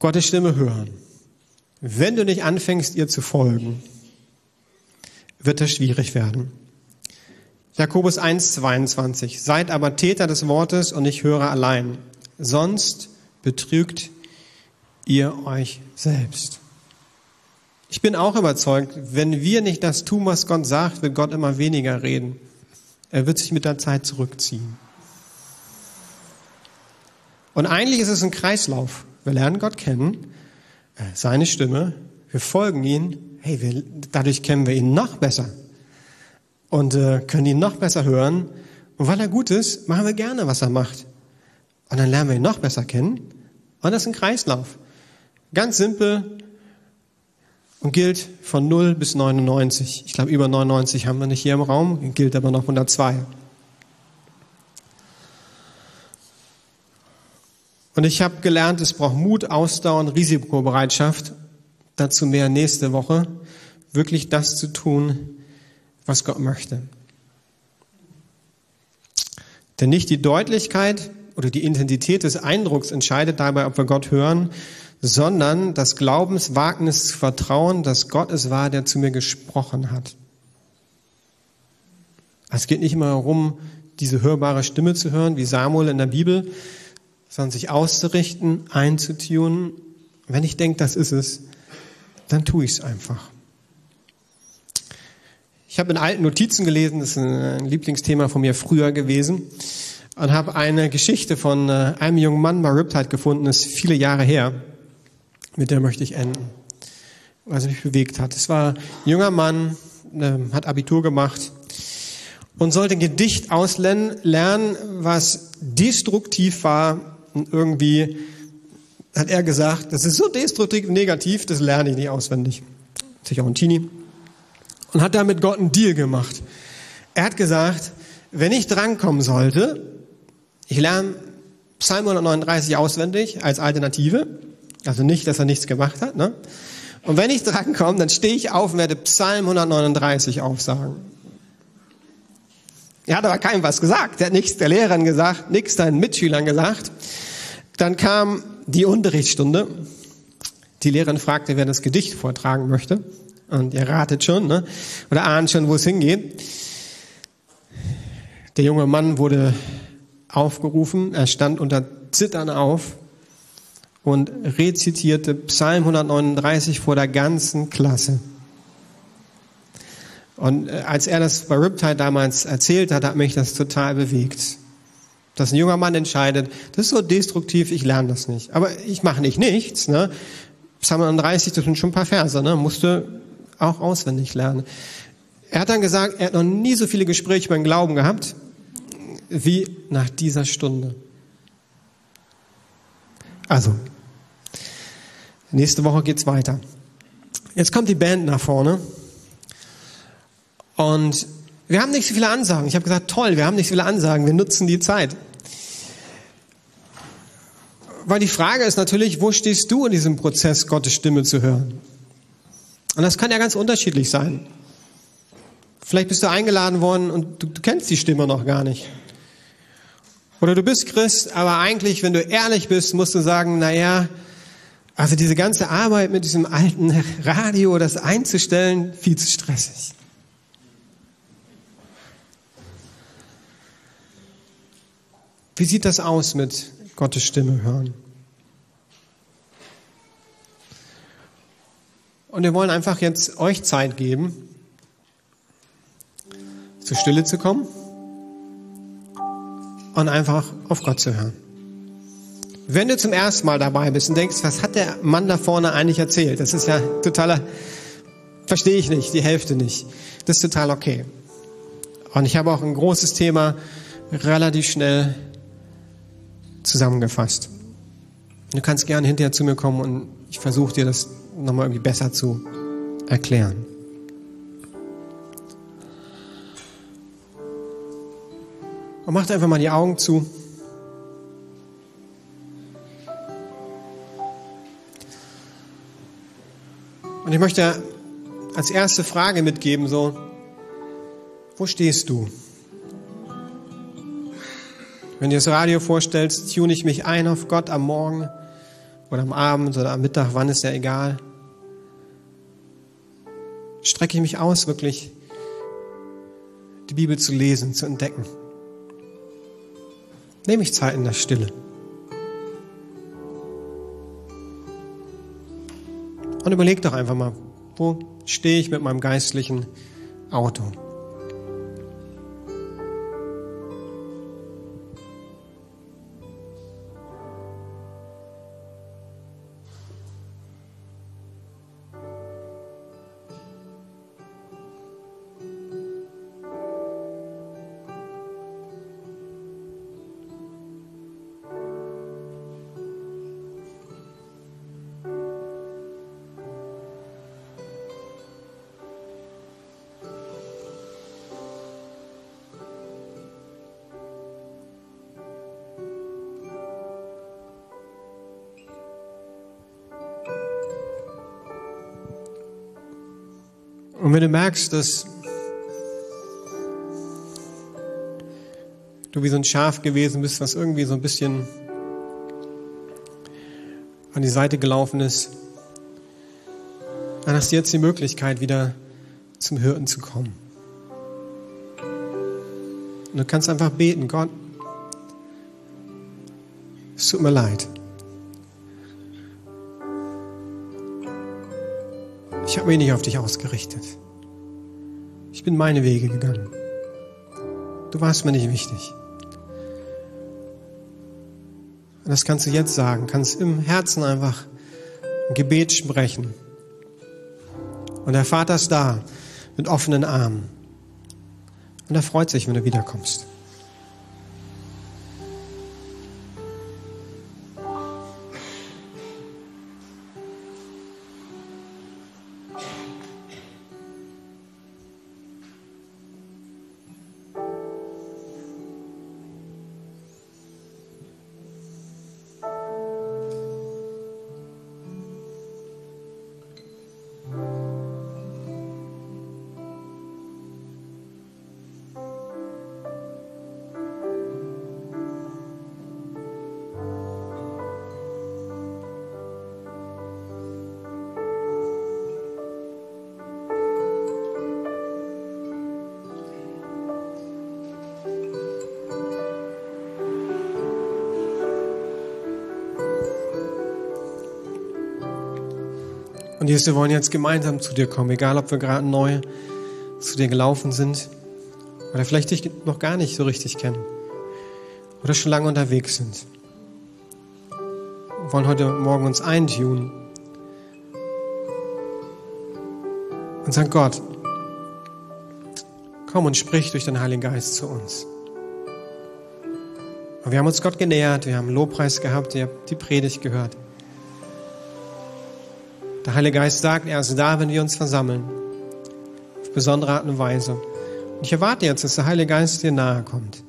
Gottes Stimme hören. Wenn du nicht anfängst, ihr zu folgen, wird das schwierig werden. Jakobus 1, 22. Seid aber Täter des Wortes und nicht Hörer allein. Sonst betrügt ihr euch selbst. Ich bin auch überzeugt, wenn wir nicht das tun, was Gott sagt, wird Gott immer weniger reden. Er wird sich mit der Zeit zurückziehen. Und eigentlich ist es ein Kreislauf. Wir lernen Gott kennen, äh, seine Stimme, wir folgen ihm, hey, wir, dadurch kennen wir ihn noch besser und äh, können ihn noch besser hören. Und weil er gut ist, machen wir gerne, was er macht. Und dann lernen wir ihn noch besser kennen. Und das ist ein Kreislauf. Ganz simpel und gilt von 0 bis 99. Ich glaube, über 99 haben wir nicht hier im Raum, gilt aber noch 102. Und ich habe gelernt, es braucht Mut, Ausdauer und Risikobereitschaft. Dazu mehr nächste Woche. Wirklich das zu tun, was Gott möchte. Denn nicht die Deutlichkeit oder die Intensität des Eindrucks entscheidet dabei, ob wir Gott hören, sondern das Glaubenswagnis zu vertrauen, dass Gott es war, der zu mir gesprochen hat. Es geht nicht immer darum, diese hörbare Stimme zu hören, wie Samuel in der Bibel, sondern sich auszurichten, einzutunen. Wenn ich denke, das ist es, dann tue ich es einfach. Ich habe in alten Notizen gelesen, das ist ein Lieblingsthema von mir früher gewesen, und habe eine Geschichte von äh, einem jungen Mann bei Riptide gefunden, das ist viele Jahre her. Mit der möchte ich enden, was mich bewegt hat. Es war ein junger Mann, ähm, hat Abitur gemacht und sollte ein Gedicht auslernen, was destruktiv war und irgendwie hat er gesagt, das ist so destruktiv und negativ, das lerne ich nicht auswendig. Sicher auch ein Teenie. Und hat damit Gott einen Deal gemacht. Er hat gesagt, wenn ich drankommen sollte, ich lerne Psalm 139 auswendig als Alternative. Also nicht, dass er nichts gemacht hat. Ne? Und wenn ich drankomme, dann stehe ich auf und werde Psalm 139 aufsagen. Er hat aber keinem was gesagt. Er hat nichts der Lehrerin gesagt, nichts seinen Mitschülern gesagt. Dann kam die Unterrichtsstunde. Die Lehrerin fragte, wer das Gedicht vortragen möchte. Und ihr ratet schon, ne? oder ahnt schon, wo es hingeht. Der junge Mann wurde aufgerufen. Er stand unter Zittern auf und rezitierte Psalm 139 vor der ganzen Klasse. Und äh, als er das bei Riptide damals erzählt hat, hat mich das total bewegt. Dass ein junger Mann entscheidet, das ist so destruktiv, ich lerne das nicht. Aber ich mache nicht nichts. Ne? Psalm 31, das sind schon ein paar Verse, ne? musste auch auswendig lernen. Er hat dann gesagt, er hat noch nie so viele Gespräche über den Glauben gehabt, wie nach dieser Stunde. Also, nächste Woche geht's weiter. Jetzt kommt die Band nach vorne. Und wir haben nicht so viele Ansagen. Ich habe gesagt, toll, wir haben nicht so viele Ansagen, wir nutzen die Zeit. Weil die Frage ist natürlich, wo stehst du in diesem Prozess, Gottes Stimme zu hören? Und das kann ja ganz unterschiedlich sein. Vielleicht bist du eingeladen worden und du, du kennst die Stimme noch gar nicht. Oder du bist Christ, aber eigentlich, wenn du ehrlich bist, musst du sagen, na ja, also diese ganze Arbeit mit diesem alten Radio, das einzustellen, viel zu stressig. Wie sieht das aus mit Gottes Stimme hören? Und wir wollen einfach jetzt euch Zeit geben, zur Stille zu kommen und einfach auf Gott zu hören. Wenn du zum ersten Mal dabei bist und denkst, was hat der Mann da vorne eigentlich erzählt? Das ist ja totaler, verstehe ich nicht, die Hälfte nicht. Das ist total okay. Und ich habe auch ein großes Thema relativ schnell zusammengefasst. Du kannst gerne hinterher zu mir kommen und ich versuche dir das nochmal irgendwie besser zu erklären. Und mach einfach mal die Augen zu. Und ich möchte als erste Frage mitgeben, so, wo stehst du? Wenn du das Radio vorstellst, tune ich mich ein auf Gott am Morgen oder am Abend oder am Mittag, wann ist ja egal. Strecke ich mich aus, wirklich die Bibel zu lesen, zu entdecken. Nehme ich Zeit in der Stille. Und überleg doch einfach mal, wo stehe ich mit meinem geistlichen Auto? Und wenn du merkst, dass du wie so ein Schaf gewesen bist, was irgendwie so ein bisschen an die Seite gelaufen ist, dann hast du jetzt die Möglichkeit, wieder zum Hirten zu kommen. Und du kannst einfach beten, Gott, es tut mir leid. Ich habe mich nicht auf dich ausgerichtet. Ich bin meine Wege gegangen. Du warst mir nicht wichtig. Und das kannst du jetzt sagen, kannst im Herzen einfach ein Gebet sprechen. Und der Vater ist da mit offenen Armen. Und er freut sich, wenn du wiederkommst. Und Jesus, wir wollen jetzt gemeinsam zu dir kommen, egal ob wir gerade neu zu dir gelaufen sind oder vielleicht dich noch gar nicht so richtig kennen oder schon lange unterwegs sind. Wir wollen heute Morgen uns eintun und sagen, Gott, komm und sprich durch den Heiligen Geist zu uns. Und wir haben uns Gott genähert, wir haben Lobpreis gehabt, ihr habt die Predigt gehört. Der Heilige Geist sagt, er ist da, wenn wir uns versammeln. Auf besondere Art und Weise. Und ich erwarte jetzt, dass der Heilige Geist dir nahe kommt.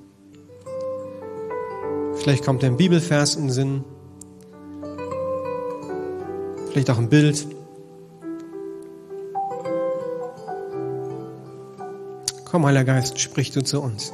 Vielleicht kommt ein Bibelvers in den Sinn. Vielleicht auch ein Bild. Komm, Heiliger Geist, sprich du zu uns.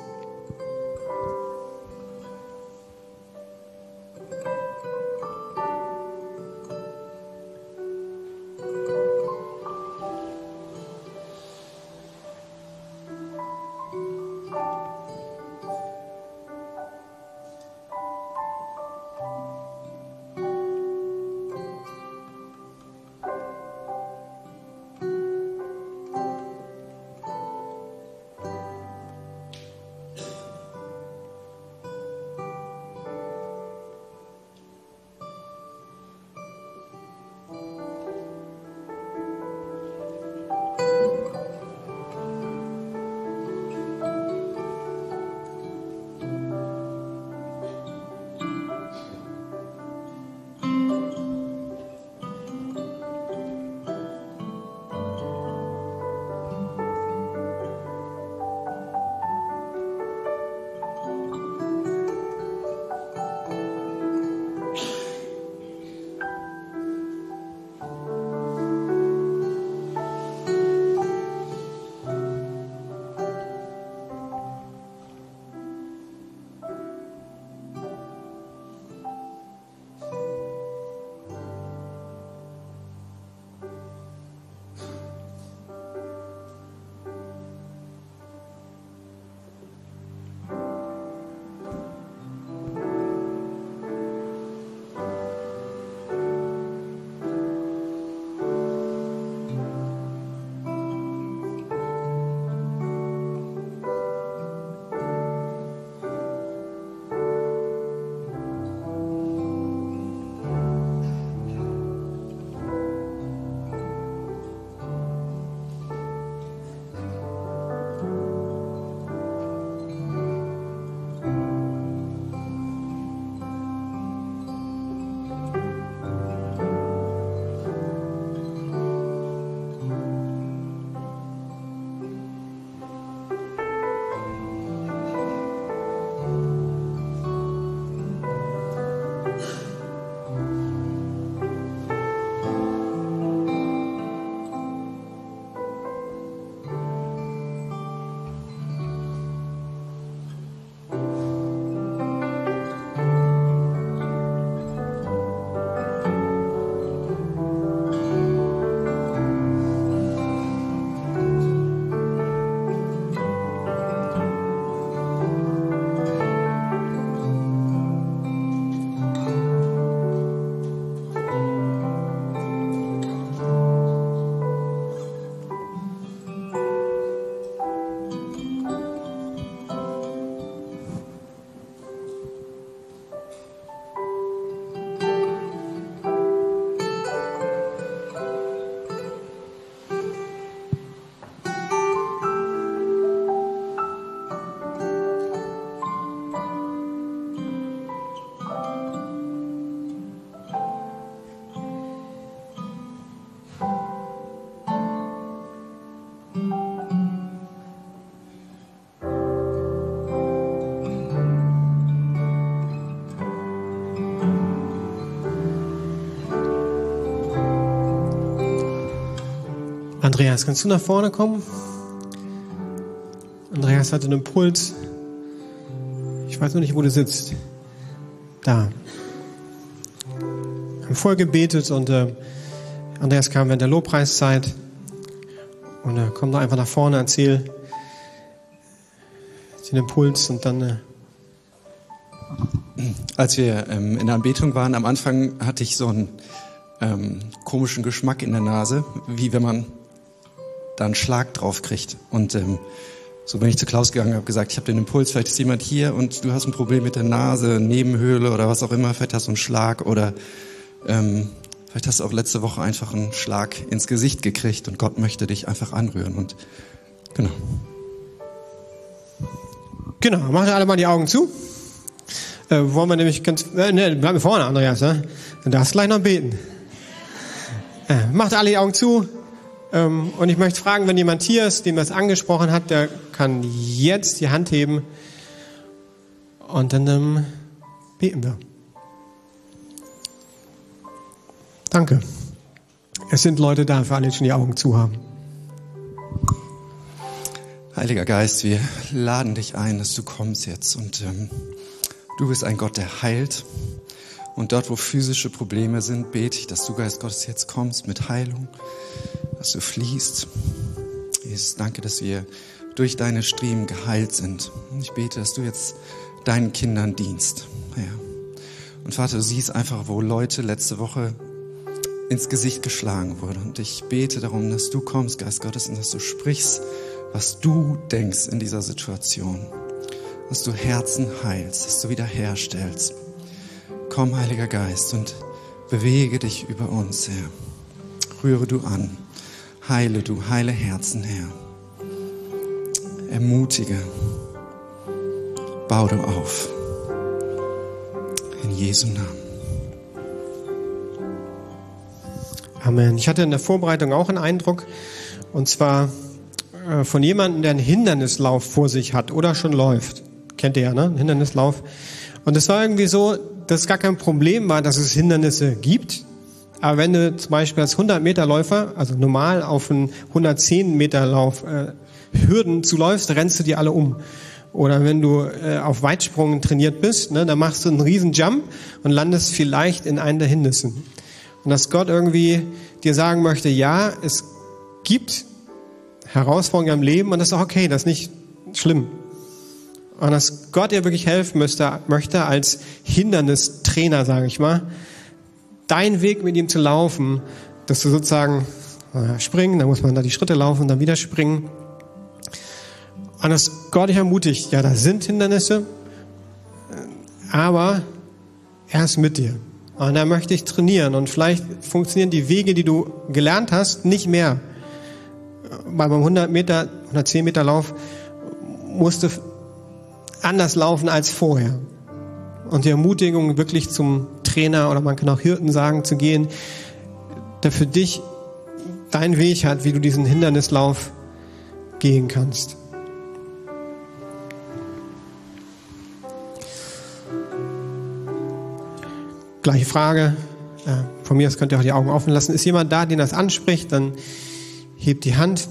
Andreas, kannst du nach vorne kommen? Andreas hatte einen Impuls. Ich weiß noch nicht, wo du sitzt. Da. Wir haben voll gebetet und äh, Andreas kam während der Lobpreiszeit. Und äh, komm doch einfach nach vorne, erzähl den Impuls und dann. Äh Als wir ähm, in der Anbetung waren, am Anfang hatte ich so einen ähm, komischen Geschmack in der Nase, wie wenn man da einen Schlag drauf kriegt. Und ähm, so bin ich zu Klaus gegangen, habe gesagt, ich habe den Impuls, vielleicht ist jemand hier und du hast ein Problem mit der Nase, Nebenhöhle oder was auch immer, vielleicht hast du einen Schlag oder ähm, vielleicht hast du auch letzte Woche einfach einen Schlag ins Gesicht gekriegt und Gott möchte dich einfach anrühren und genau. Genau, macht alle mal die Augen zu. Äh, wollen wir nämlich ganz, äh, ne, bleib vorne, Andreas, ne? Dann darfst du gleich noch beten. Äh, macht alle die Augen zu. Ähm, und ich möchte fragen, wenn jemand hier ist, dem das angesprochen hat, der kann jetzt die Hand heben. Und dann ähm, beten wir. Danke. Es sind Leute da, für alle, die schon die Augen zu haben. Heiliger Geist, wir laden dich ein, dass du kommst jetzt und ähm, du bist ein Gott, der heilt. Und dort, wo physische Probleme sind, bete ich, dass du, Geist Gottes, jetzt kommst mit Heilung, dass du fließt. Jesus, danke, dass wir durch deine Striemen geheilt sind. Ich bete, dass du jetzt deinen Kindern dienst. Ja. Und Vater, du siehst einfach, wo Leute letzte Woche ins Gesicht geschlagen wurden. Und ich bete darum, dass du kommst, Geist Gottes, und dass du sprichst was du denkst in dieser Situation. Dass du Herzen heilst, dass du wiederherstellst. Komm, Heiliger Geist, und bewege dich über uns, Herr. Rühre du an. Heile du, heile Herzen, Herr. Ermutige. Bau du auf. In Jesu Namen. Amen. Ich hatte in der Vorbereitung auch einen Eindruck, und zwar äh, von jemandem, der einen Hindernislauf vor sich hat oder schon läuft. Kennt ihr ja, ne? Hindernislauf. Und es war irgendwie so, dass gar kein Problem war, dass es Hindernisse gibt. Aber wenn du zum Beispiel als 100 Meter Läufer, also normal auf einen 110 Meter Lauf äh, Hürden zuläufst, rennst du die alle um. Oder wenn du äh, auf Weitsprung trainiert bist, ne, dann machst du einen riesen Jump und landest vielleicht in einen der Hindernissen. Und dass Gott irgendwie dir sagen möchte, ja, es gibt Herausforderungen im Leben und das ist auch okay, das ist nicht schlimm. Und dass Gott dir wirklich helfen müsste, möchte als Hindernistrainer, sage ich mal, deinen Weg mit ihm zu laufen, dass du sozusagen äh, springen, dann muss man da die Schritte laufen, dann wieder springen. Und dass Gott dich ermutigt, ja, da sind Hindernisse, aber er ist mit dir. Und er möchte dich trainieren. Und vielleicht funktionieren die Wege, die du gelernt hast, nicht mehr beim 100 Meter, 110 Meter Lauf musste anders laufen als vorher. Und die Ermutigung, wirklich zum Trainer oder man kann auch Hirten sagen, zu gehen, der für dich deinen Weg hat, wie du diesen Hindernislauf gehen kannst. Gleiche Frage. Von mir aus könnt ihr auch die Augen offen lassen. Ist jemand da, den das anspricht, dann Hebt die Hand.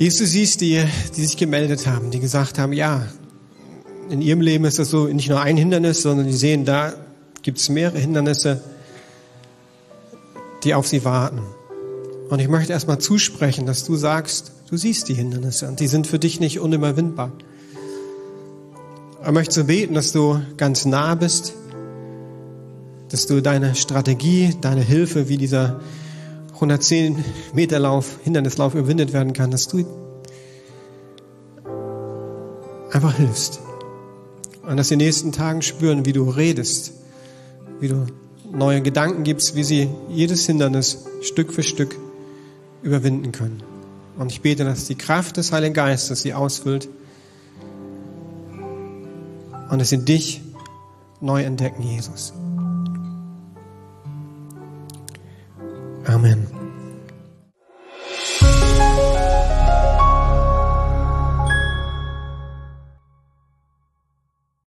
Jesus siehst die, die sich gemeldet haben, die gesagt haben, ja, in ihrem Leben ist das so nicht nur ein Hindernis, sondern die sehen, da gibt es mehrere Hindernisse, die auf sie warten. Und ich möchte erstmal zusprechen, dass du sagst, du siehst die Hindernisse und die sind für dich nicht unüberwindbar. Er möchte so beten, dass du ganz nah bist, dass du deine Strategie, deine Hilfe, wie dieser 110 Meter Lauf, Hindernislauf überwindet werden kann, dass du einfach hilfst. Und dass die nächsten Tagen spüren, wie du redest, wie du neue Gedanken gibst, wie sie jedes Hindernis Stück für Stück überwinden können. Und ich bete, dass die Kraft des Heiligen Geistes sie ausfüllt und dass sie dich neu entdecken, Jesus. Amen.